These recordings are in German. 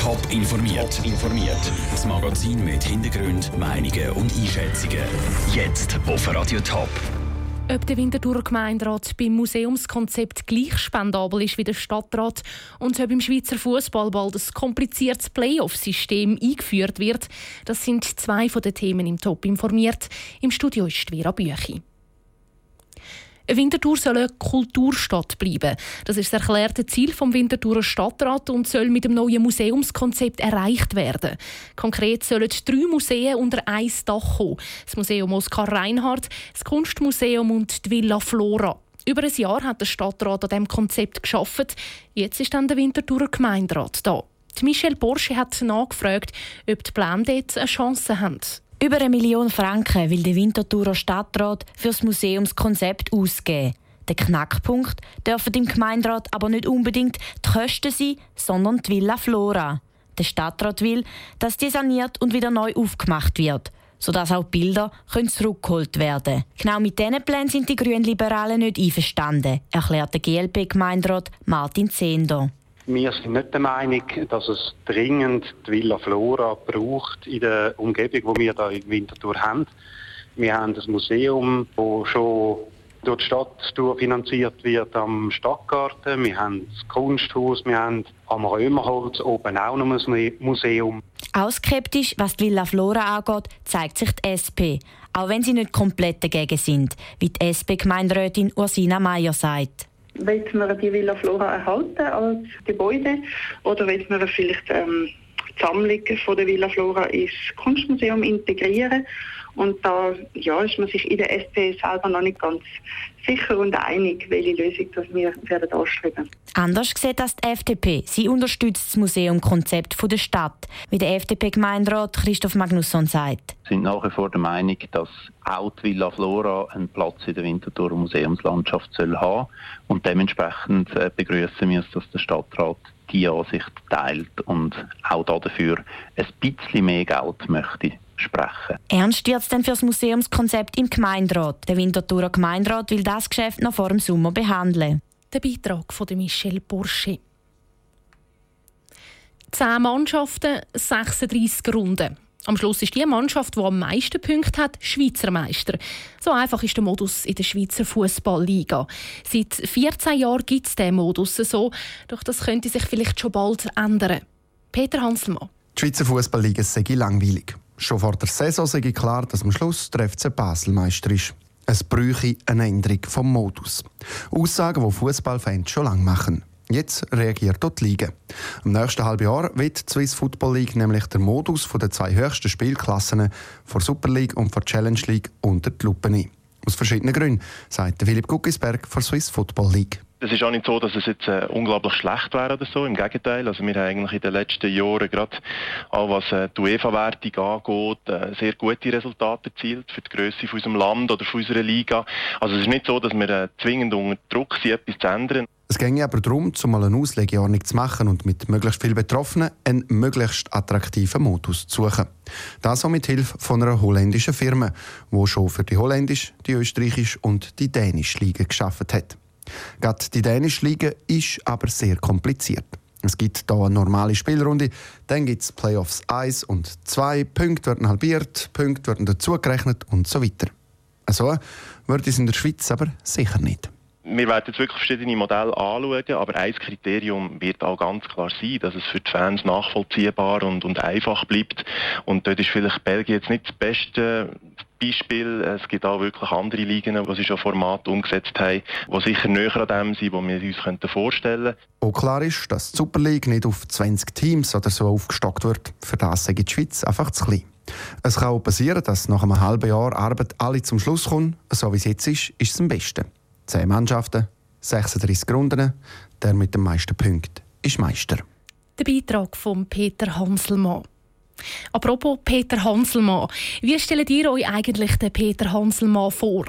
Top informiert. informiert. Das Magazin mit Hintergrund, Meinungen und Einschätzungen. Jetzt auf Radio Top. Ob der Winterthurer Gemeinderat beim Museumskonzept gleich spendabel ist wie der Stadtrat und ob im Schweizer Fußball bald ein kompliziertes Playoff-System eingeführt wird, das sind zwei von den Themen im Top informiert. Im Studio ist Vera Büchi. Winterthur soll eine Kulturstadt bleiben. Das ist das erklärte Ziel vom Winterthurer Stadtrat und soll mit dem neuen Museumskonzept erreicht werden. Konkret sollen drei Museen unter ein Dach kommen. Das Museum Oskar Reinhardt, das Kunstmuseum und die Villa Flora. Über ein Jahr hat der Stadtrat an diesem Konzept geschaffen. Jetzt ist dann der Winterthurer Gemeinderat da. Michelle Porsche hat nachgefragt, ob die Pläne dort eine Chance haben. Über eine Million Franken will der Winterthurer Stadtrat für das Museumskonzept ausgeben. Der Knackpunkt dürfen im Gemeinderat aber nicht unbedingt die Kosten sein, sondern die Villa Flora. Der Stadtrat will, dass die saniert und wieder neu aufgemacht wird, sodass auch Bilder zurückgeholt werden können. Genau mit diesen Plänen sind die Grünen Liberalen nicht einverstanden, erklärt der GLP-Gemeinderat Martin Zehnder. Wir sind nicht der Meinung, dass es dringend die Villa Flora braucht in der Umgebung, die wir hier in Winterthur haben. Wir haben ein Museum, das schon durch die Stadt finanziert wird am Stadtgarten. Wir haben das Kunsthaus, wir haben am Römerholz oben auch noch ein Museum. Auch skeptisch, was die Villa Flora angeht, zeigt sich die SP. Auch wenn sie nicht komplett dagegen sind, wie die SP-Gemeinderätin Ursina Meyer sagt. Wollen wir die Villa Flora erhalten als Gebäude oder wollen wir vielleicht ähm, die Sammlung von der Villa Flora ins Kunstmuseum integrieren? Und da ja, ist man sich in der SP selber noch nicht ganz sicher und einig, welche Lösung das wir werden anstreben. Anders sieht das die FDP. Sie unterstützt das Museumkonzept der Stadt, wie der FDP-Gemeinderat Christoph Magnusson sagt. Wir sind nach wie vor der Meinung, dass auch die Villa Flora einen Platz in der Winterthur Museumslandschaft soll haben und dementsprechend äh, begrüßen wir es, dass der Stadtrat die Ansicht teilt und auch dafür ein bisschen mehr Geld möchte sprechen. Ernst wird es denn für das Museumskonzept im Gemeinderat? Der Winterthurer Gemeinderat will das Geschäft noch vor dem Sommer behandeln. Der Beitrag von Michel Bursche. Zehn Mannschaften, 36 Runden. Am Schluss ist die Mannschaft, die am meisten Punkte hat, Schweizer Meister. So einfach ist der Modus in der Schweizer Fußballliga. Seit 14 Jahren gibt es diesen Modus so, doch das könnte sich vielleicht schon bald ändern. Peter Hanselmann. Die Schweizer Fußballliga sei langweilig. Schon vor der Saison sei klar, dass am Schluss der FC Basel ist. Es bräuchte eine Änderung vom Modus. Aussagen, die Fußballfans schon lange machen. Jetzt reagiert dort die Liga. Im nächsten halben Jahr wird die Swiss Football League nämlich der Modus der zwei höchsten Spielklassen vor Super League und vor Challenge League unter die Lupe nehmen. Aus verschiedenen Gründen, sagt Philipp Guckisberg von Swiss Football League. Es ist auch nicht so, dass es jetzt äh, unglaublich schlecht wäre oder so. Im Gegenteil. Also wir haben eigentlich in den letzten Jahren gerade auch was äh, die UEFA-Wertung angeht, äh, sehr gute Resultate erzielt für die Größe von unserem Land oder von unserer Liga. Also es ist nicht so, dass wir äh, zwingend unter Druck sind, etwas zu ändern. Es ging aber darum, zumal eine Auslegeordnung zu machen und mit möglichst vielen Betroffenen einen möglichst attraktiven Modus zu suchen. Das auch mit Hilfe von einer holländischen Firma, die schon für die holländische, die österreichische und die dänische Liga geschaffen hat. Gerade die dänische Liga ist aber sehr kompliziert. Es gibt hier eine normale Spielrunde, dann gibt es Playoffs 1 und 2, Punkte werden halbiert, Punkte werden dazugerechnet und so weiter. So wird es in der Schweiz aber sicher nicht. Wir werden jetzt wirklich verschiedene Modelle anschauen, aber ein Kriterium wird auch ganz klar sein, dass es für die Fans nachvollziehbar und, und einfach bleibt. Und dort ist vielleicht Belgien jetzt nicht das beste Beispiel. Es gibt auch wirklich andere Ligen, die sie schon Format umgesetzt haben, die sicher näher an dem sind, was wir uns vorstellen könnten. Auch klar ist, dass die Super League nicht auf 20 Teams oder so aufgestockt wird. Für das sagt die Schweiz einfach zu klein. Es kann auch passieren, dass nach einem halben Jahr Arbeit alle zum Schluss kommen. So wie es jetzt ist, ist es am besten. Zehn Mannschaften, 36 Runden. Der mit den meisten Punkten ist Meister. Der Beitrag von Peter Hanselmann. Apropos Peter Hanselmann. Wie stellt ihr euch eigentlich den Peter Hanselmann vor?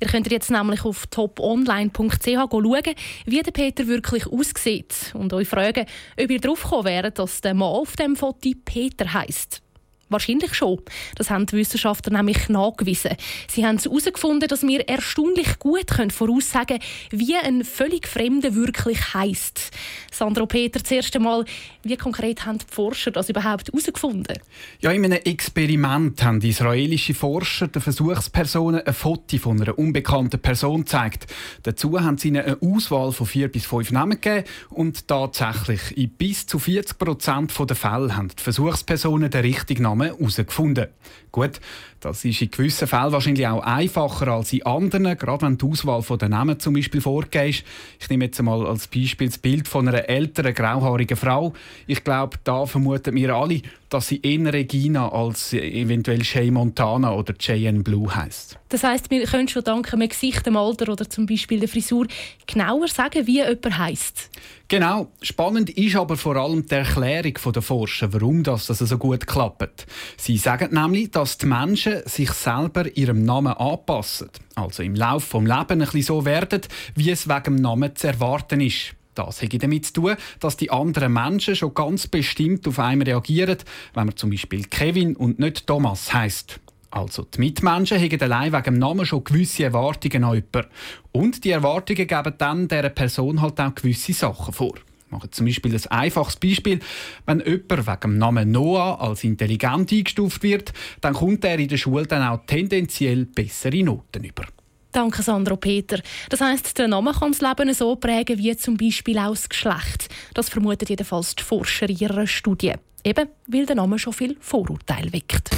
Ihr könnt jetzt nämlich auf toponline.ch schauen, wie der Peter wirklich aussieht und euch fragen, ob ihr drauf gekommen wäret, dass der Mann auf dem Foto Peter heisst. Wahrscheinlich schon. Das haben die Wissenschaftler nämlich nachgewiesen. Sie haben herausgefunden, dass wir erstaunlich gut voraussagen können, wie ein völlig Fremder wirklich heisst. Sandro Peter, zuerst einmal, wie konkret haben die Forscher das überhaupt herausgefunden? Ja, in einem Experiment haben israelische Forscher den Versuchspersonen ein Foto von einer unbekannten Person gezeigt. Dazu haben sie ihnen eine Auswahl von vier bis fünf Namen gegeben und tatsächlich in bis zu 40 Prozent der Fälle haben die Versuchspersonen den richtigen Namen Namen herausgefunden. Gut, das ist in gewissen Fällen wahrscheinlich auch einfacher als in anderen, gerade wenn die Auswahl der Namen zum Beispiel vorgehst. Ich nehme jetzt mal als Beispiel das Bild von einer älteren, grauhaarigen Frau. Ich glaube, da vermuten wir alle, dass sie eher Regina als eventuell Shay Montana oder Cheyenne Blue heißt. Das heißt, wir können schon dank einem Gesicht, dem Alter oder zum Beispiel der Frisur genauer sagen, wie jemand heißt. Genau. Spannend ist aber vor allem die Erklärung der Forscher, warum das so gut klappt. Sie sagen nämlich, dass die Menschen sich selber ihrem Namen anpassen. Also im Laufe des Lebens ein bisschen so werden, wie es wegen dem Namen zu erwarten ist. Das hat damit zu tun, dass die anderen Menschen schon ganz bestimmt auf einen reagieren, wenn man zum Beispiel Kevin und nicht Thomas heißt. Also die Mitmenschen haben allein wegen dem Namen schon gewisse Erwartungen an jemanden. Und die Erwartungen geben dann dieser Person halt auch gewisse Sachen vor. Ich mache zum Beispiel ein einfaches Beispiel. Wenn jemand wegen dem Namen Noah als intelligent eingestuft wird, dann kommt er in der Schule dann auch tendenziell bessere Noten über. Danke, Sandro Peter. Das heisst, der Name kann das Leben so prägen wie zum Beispiel auch das Geschlecht. Das vermutet jedenfalls die Forscher in ihrer Studie. Eben, weil der Name schon viel Vorurteil weckt.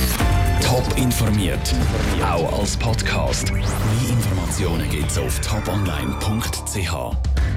Top informiert, auch als Podcast. Mehr Informationen gibt's auf toponline.ch.